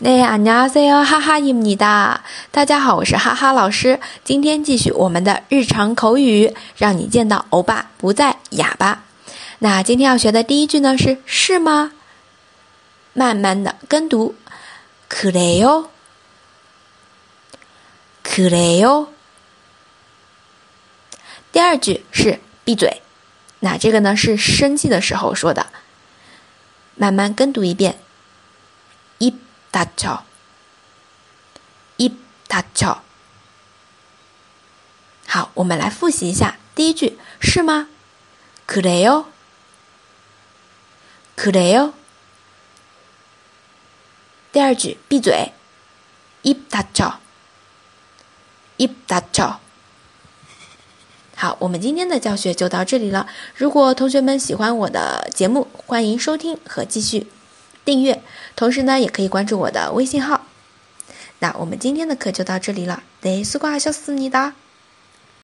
네안녕하세요하하입니다大家好，我是哈哈老师。今天继续我们的日常口语，让你见到欧巴不再哑巴。那今天要学的第一句呢是是吗？慢慢的跟读，그래 요， 그래 요。 第二句是闭嘴，那这个呢是生气的时候说的。慢慢跟读一遍。 大쳐一大쳐好，我们来复习一下第一句是吗？그래 요， 그래 요。 第二句闭嘴，입다 쳐， 입다 쳐。 好，我们今天的教学就到这里了。如果同学们喜欢我的节目，欢迎收听和继续。 订阅，同时呢，也可以关注我的微信号。那我们今天的课就到这里了，得수고하셨습니다